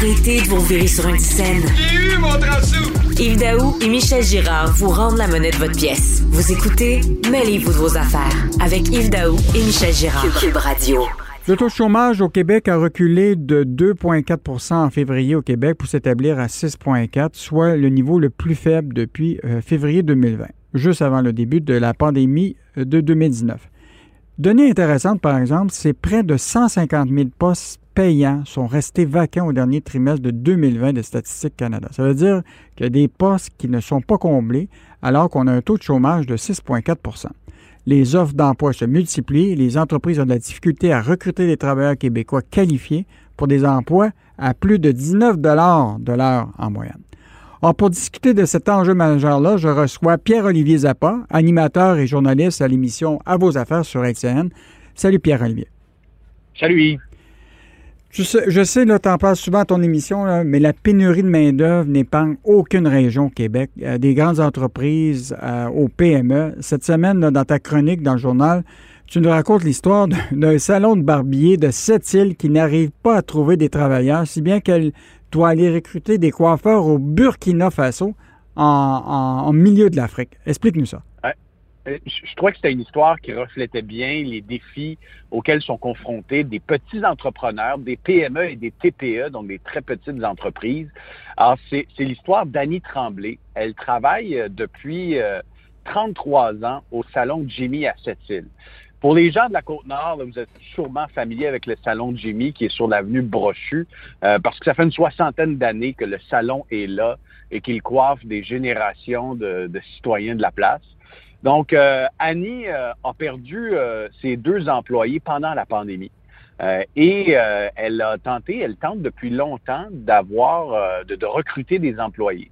Arrêtez de vous virer sur une scène. J'ai eu mon Yves Daou et Michel Girard vous rendent la monnaie de votre pièce. Vous écoutez Mêlez-vous de vos affaires avec Yves Daou et Michel Girard. Cube Radio. Le taux de chômage au Québec a reculé de 2,4 en février au Québec pour s'établir à 6,4, soit le niveau le plus faible depuis euh, février 2020, juste avant le début de la pandémie euh, de 2019. Donnée intéressante, par exemple, c'est près de 150 000 postes payants sont restés vacants au dernier trimestre de 2020 de Statistique Canada. Ça veut dire qu'il y a des postes qui ne sont pas comblés alors qu'on a un taux de chômage de 6,4% Les offres d'emploi se multiplient, les entreprises ont de la difficulté à recruter des travailleurs québécois qualifiés pour des emplois à plus de 19 de l'heure en moyenne. Alors, pour discuter de cet enjeu majeur-là, je reçois Pierre-Olivier Zappa, animateur et journaliste à l'émission À vos affaires sur LCN. Salut Pierre-Olivier. Salut Je sais, là, tu en parles souvent à ton émission, mais la pénurie de main-d'œuvre n'épargne aucune région au Québec, euh, des grandes entreprises euh, aux PME. Cette semaine, dans ta chronique dans le journal, tu nous racontes l'histoire d'un salon de barbier de sept îles qui n'arrive pas à trouver des travailleurs, si bien qu'elle doit aller recruter des coiffeurs au Burkina Faso en, milieu de l'Afrique. Explique-nous ça. Je trois que c'était une histoire qui reflétait bien les défis auxquels sont confrontés des petits entrepreneurs, des PME et des TPE, donc des très petites entreprises. Alors, c'est l'histoire d'Annie Tremblay. Elle travaille euh, depuis 33 euh, ans au salon Jimmy à Sept-Îles. Pour les gens de la Côte-Nord, vous êtes sûrement familier avec le salon de Jimmy qui est sur l'avenue Brochu, euh, parce que ça fait une soixantaine d'années que le salon est là et qu'il coiffe des générations de, citoyens de la place. Donc, euh, Annie euh, a perdu ses deux employés pendant la pandémie. et elle a tenté, elle tente depuis longtemps d'avoir, de, de, recruter des employés.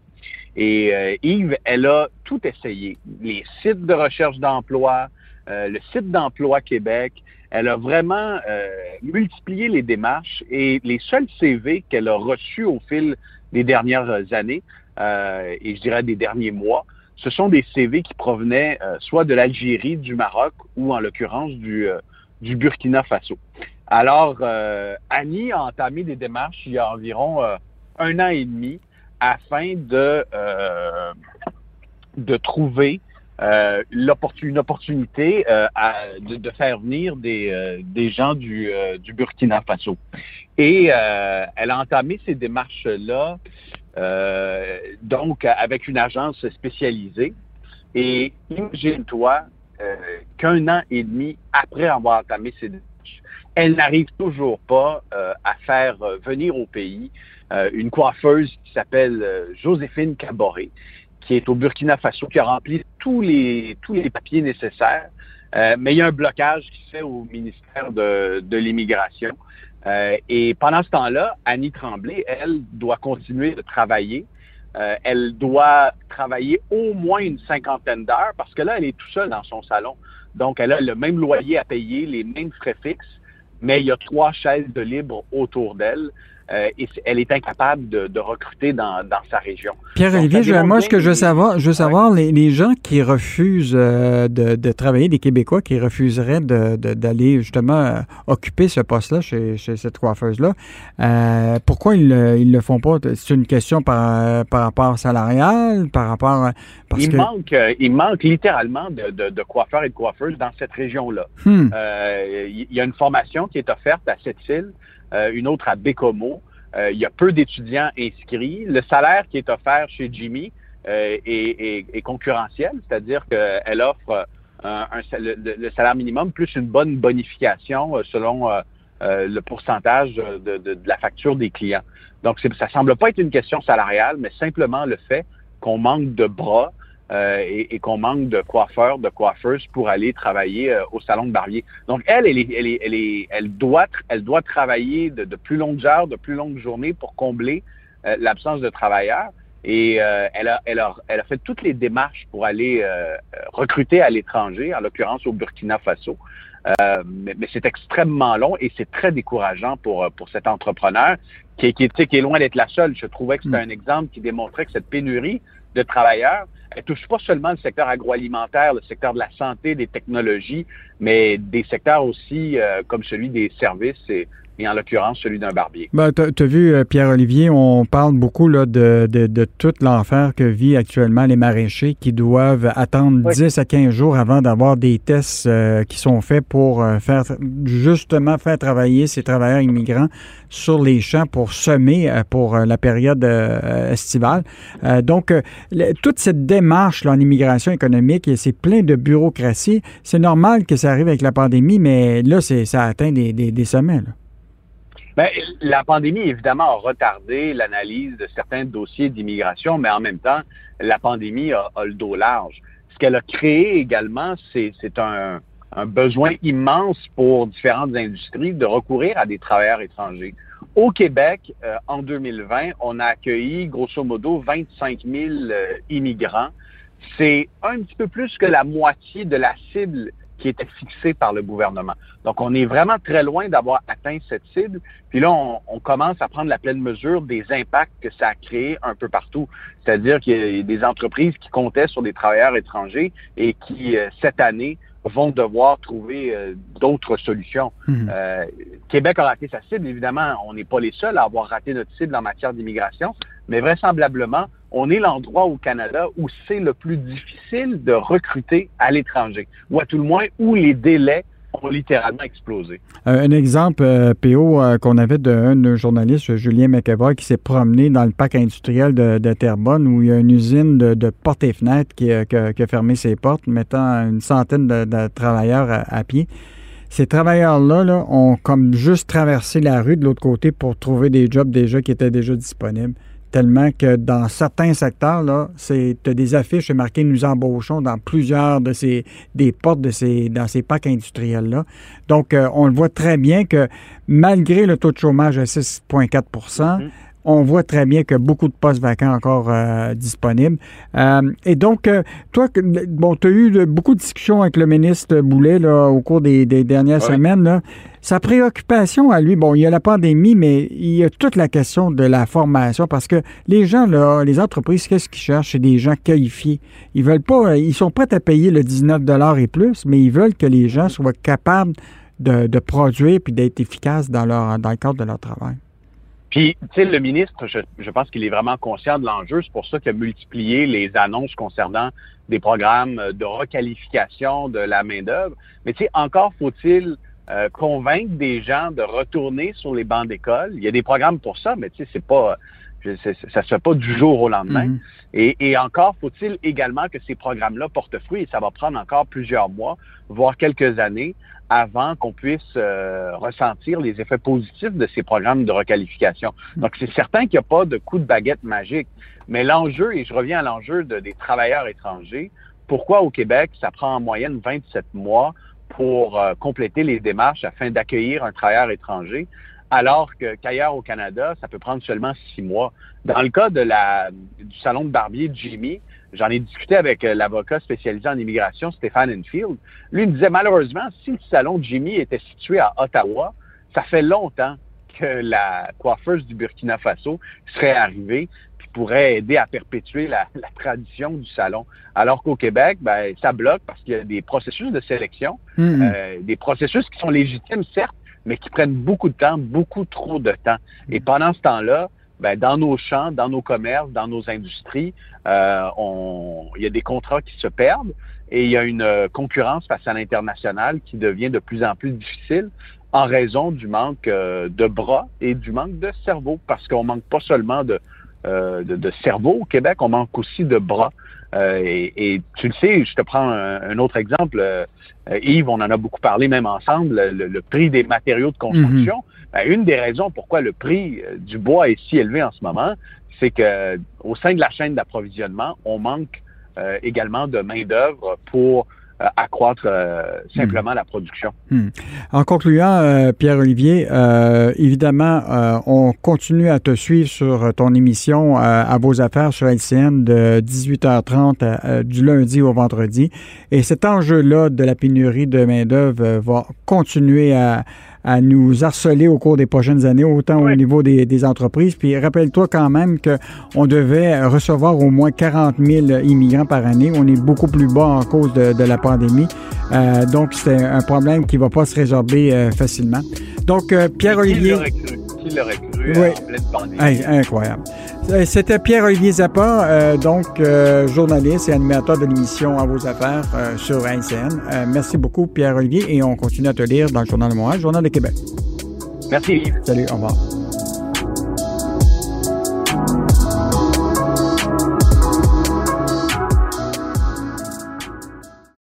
Et Yves, elle a tout essayé. Les sites de recherche d'emploi, euh, le site d'emploi Québec. Elle a vraiment euh, multiplié les démarches et les seuls CV qu'elle a reçus au fil des dernières années, euh, et je dirais des derniers mois, ce sont des CV qui provenaient soit de l'Algérie, du Maroc ou en l'occurrence du, du Burkina Faso. Alors, Annie a entamé des démarches il y a environ un an et demi afin de, de trouver euh, une opportunité euh, de, faire venir des, euh, des gens du, du, Burkina Faso. Et elle a entamé ces démarches-là, donc avec une agence spécialisée. Et imagine-toi qu'un an et demi après avoir entamé ces démarches, elle n'arrive toujours pas à faire venir au pays une coiffeuse qui s'appelle Joséphine Caboret qui est au Burkina Faso, qui a rempli tous les, tous les papiers nécessaires. Euh, mais il y a un blocage qui se fait au ministère de, de l'Immigration. Euh, et pendant ce temps-là, Annie Tremblay, elle, doit continuer de travailler. Euh, elle doit travailler au moins une cinquantaine d'heures parce que là, elle est tout seule dans son salon. Donc, elle a le même loyer à payer, les mêmes frais fixes, mais il y a trois chaises de libre autour d'elle. Euh, et elle est incapable de, recruter dans, dans, sa région. Pierre-Olivier, moi, ce que je veux savoir, je veux savoir les, gens qui refusent euh, de, de, travailler, des Québécois qui refuseraient d'aller justement euh, occuper ce poste-là chez, chez, cette coiffeuse-là, pourquoi ils ne le font pas? C'est une question par, par rapport salarial, par rapport... Parce il, manque, il manque littéralement de, de, coiffeurs et de coiffeuses dans cette région-là. Hmm. il y a une formation qui est offerte à cette île euh, une autre à Bécomo. Euh, il y a peu d'étudiants inscrits. Le salaire qui est offert chez Jimmy euh, est, concurrentiel, c'est-à-dire qu'elle offre le, salaire minimum plus une bonne bonification selon le pourcentage de, la facture des clients. Donc, ça semble pas être une question salariale, mais simplement le fait qu'on manque de bras euh, et, qu'on manque de coiffeurs, de coiffeuses pour aller travailler euh, au salon de barbier. Donc elle, elle, est, elle, est, elle, est, elle doit, elle doit travailler de, de, plus longues heures, de plus longues journées pour combler euh, l'absence de travailleurs. Et elle, a, elle, a, elle a fait toutes les démarches pour aller recruter à l'étranger, en l'occurrence au Burkina Faso. mais, mais c'est extrêmement long et c'est très décourageant pour, pour cet entrepreneur qui, qui, qui est loin d'être la seule. Je trouvais que c'était mm. un exemple qui démontrait que cette pénurie de travailleurs, elle touche pas seulement le secteur agroalimentaire, le secteur de la santé, des technologies, mais des secteurs aussi comme celui des services et et en l'occurrence celui d'un barbier. Ben, tu as, vu, euh, Pierre-Olivier, on parle beaucoup là, de, de, de tout l'enfer que vit actuellement les maraîchers qui doivent attendre 10 à 15 jours avant d'avoir des tests euh, qui sont faits pour euh, faire justement faire travailler ces travailleurs immigrants sur les champs pour semer pour la période estivale. donc, toute cette démarche là, en immigration économique, c'est plein de bureaucratie. C'est normal que ça arrive avec la pandémie, mais là, ça atteint des, des, des sommets. Là. Bien, la pandémie, évidemment, a retardé l'analyse de certains dossiers d'immigration, mais en même temps, la pandémie a, le dos large. Ce qu'elle a créé également, c'est un, un besoin immense pour différentes industries de recourir à des travailleurs étrangers. Au Québec, euh, en 2020, on a accueilli grosso modo 25 000 euh, immigrants. C'est un petit peu plus que la moitié de la cible qui était fixé par le gouvernement. Donc, on est vraiment très loin d'avoir atteint cette cible. Puis là, on, commence à prendre la pleine mesure des impacts que ça a créé un peu partout. C'est-à-dire qu'il y a des entreprises qui comptaient sur des travailleurs étrangers et qui, euh, cette année, vont devoir trouver euh, d'autres solutions. Mhm. Euh, Québec a raté sa cible. Évidemment, on n'est pas les seuls à avoir raté notre cible en matière d'immigration, mais vraisemblablement, on est l'endroit au Canada où c'est le plus difficile de recruter à l'étranger, ou à tout le moins où les délais ont littéralement explosé. Euh, un exemple, euh, PO, euh, qu'on avait d'un journaliste, Julien McEvoy, qui s'est promené dans le parc industriel de, Terrebonne, où il y a une usine de, portes et fenêtres qui, a fermé ses portes, mettant une centaine de, travailleurs à, pied. Ces travailleurs-là là, ont comme juste traversé la rue de l'autre côté pour trouver des jobs déjà qui étaient déjà disponibles tellement que dans certains secteurs, là, c'est des affiches marquées Nous embauchons dans plusieurs de ces des portes de ces dans ces parcs industriels-là. Donc, euh, on le voit très bien que malgré le taux de chômage à 6,4 on voit très bien que beaucoup de postes vacants encore euh, disponibles. Euh, et donc, euh, toi, bon, tu as eu beaucoup de discussions avec le ministre Boulet là, au cours des, dernières semaines. Là. Sa préoccupation à lui, bon, il y a la pandémie, mais il y a toute la question de la formation parce que les gens, là, les entreprises, qu'est-ce qu'ils cherchent? C'est des gens qualifiés. Ils veulent pas, ils sont prêts à payer le 19 et plus, mais ils veulent que les gens soient capables de, de produire puis d'être efficaces dans, leur, dans le cadre de leur travail. Puis, tu sais, le ministre, je, pense qu'il est vraiment conscient de l'enjeu. C'est pour ça qu'il a multiplié les annonces concernant des programmes de requalification de la main-d'œuvre. Mais tu sais, encore faut-il euh, convaincre des gens de retourner sur les bancs d'école. Il y a des programmes pour ça, mais tu sais, c'est pas ça se fait pas du jour au lendemain. Mm-hmm. et, et, encore faut-il également que ces programmes-là portent fruit et ça va prendre encore plusieurs mois, voire quelques années avant qu'on puisse euh, ressentir les effets positifs de ces programmes de requalification. Donc, c'est certain qu'il n'y a pas de coup de baguette magique. Mais l'enjeu, et je reviens à l'enjeu de, des travailleurs étrangers, pourquoi au Québec, ça prend en moyenne 27 mois pour euh, compléter les démarches afin d'accueillir un travailleur étranger, alors qu'ailleurs au Canada, ça peut prendre seulement six mois. Dans le cas de la, du salon de barbier de Jimmy, J'en ai discuté avec euh, l'avocat spécialisé en immigration, Stéphane Enfield. Lui, il me disait, malheureusement, si le salon de Jimmy était situé à Ottawa, ça fait longtemps que la coiffeuse du Burkina Faso serait arrivée puis pourrait aider à perpétuer la, tradition du salon. Alors qu'au Québec, ben, ça bloque parce qu'il y a des processus de sélection, mm-hmm. euh, des processus qui sont légitimes, certes, mais qui prennent beaucoup de temps, beaucoup trop de temps. Et pendant ce temps-là, ben, dans nos champs, dans nos commerces, dans nos industries, euh, on, il y a des contrats qui se perdent et il y a une euh, concurrence face à l'international qui devient de plus en plus difficile en raison du manque euh, de bras et du manque de cerveau, parce qu'on manque pas seulement de, de, de, cerveau au Québec, on manque aussi de bras. Et, et, tu le sais, je te prends un, autre exemple. Yves, on en a beaucoup parlé même ensemble, le, prix des matériaux de construction. Mm-hmm. Ben, une des raisons pourquoi le prix euh, du bois est si élevé en ce moment, c'est que au sein de la chaîne d'approvisionnement, on manque euh, également de main-d'œuvre pour euh, accroître simplement la production. Hmm. En concluant, Pierre-Olivier, évidemment, on continue à te suivre sur ton émission à vos affaires sur LCN de 18h30 du lundi au vendredi. Et cet enjeu-là de la pénurie de main-d'œuvre va continuer à, à nous harceler au cours des prochaines années, autant au niveau des, entreprises. Puis rappelle-toi quand même qu'on devait recevoir au moins 40 000 immigrants par année. On est beaucoup plus bas en cause de, la pandémie. Euh, donc, c'est un problème qui ne va pas se résorber euh, facilement. Donc, euh, Pierre-Olivier... Qui l'aurait cru, oui. en pleine pandémie? incroyable. C'était Pierre-Olivier Zappa, donc journaliste et animateur de l'émission À vos affaires sur NCN. merci beaucoup, Pierre-Olivier, et on continue à te lire dans le Journal de Montréal, Journal de Québec. Merci, Salut, au revoir.